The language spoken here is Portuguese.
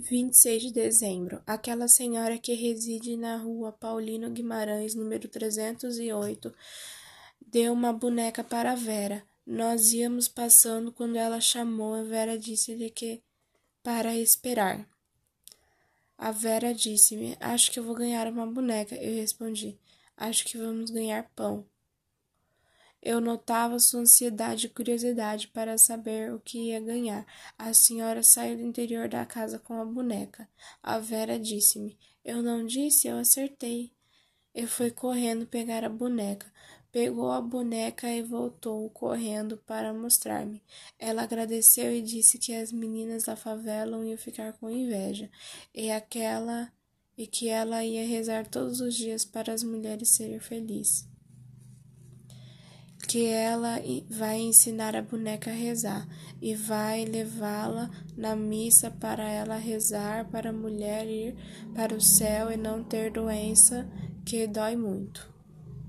26 de dezembro. Aquela senhora que reside na rua Paulino Guimarães, número 308, deu uma boneca para Vera. Nós íamos passando quando ela chamou. A Vera disse-lhe que para esperar. A Vera disse-me: Acho que eu vou ganhar uma boneca. Eu respondi: Acho que vamos ganhar pão. Eu notava sua ansiedade e curiosidade para saber o que ia ganhar. A senhora saiu do interior da casa com a boneca. A Vera disse-me: Eu não disse, eu acertei. Eu fui correndo pegar a boneca. Pegou a boneca e voltou correndo para mostrar-me. Ela agradeceu e disse que as meninas da favela iam ficar com inveja e aquela e que ela ia rezar todos os dias para as mulheres serem felizes que ela vai ensinar a boneca a rezar e vai levá-la na missa para ela rezar para a mulher ir para o céu e não ter doença que dói muito.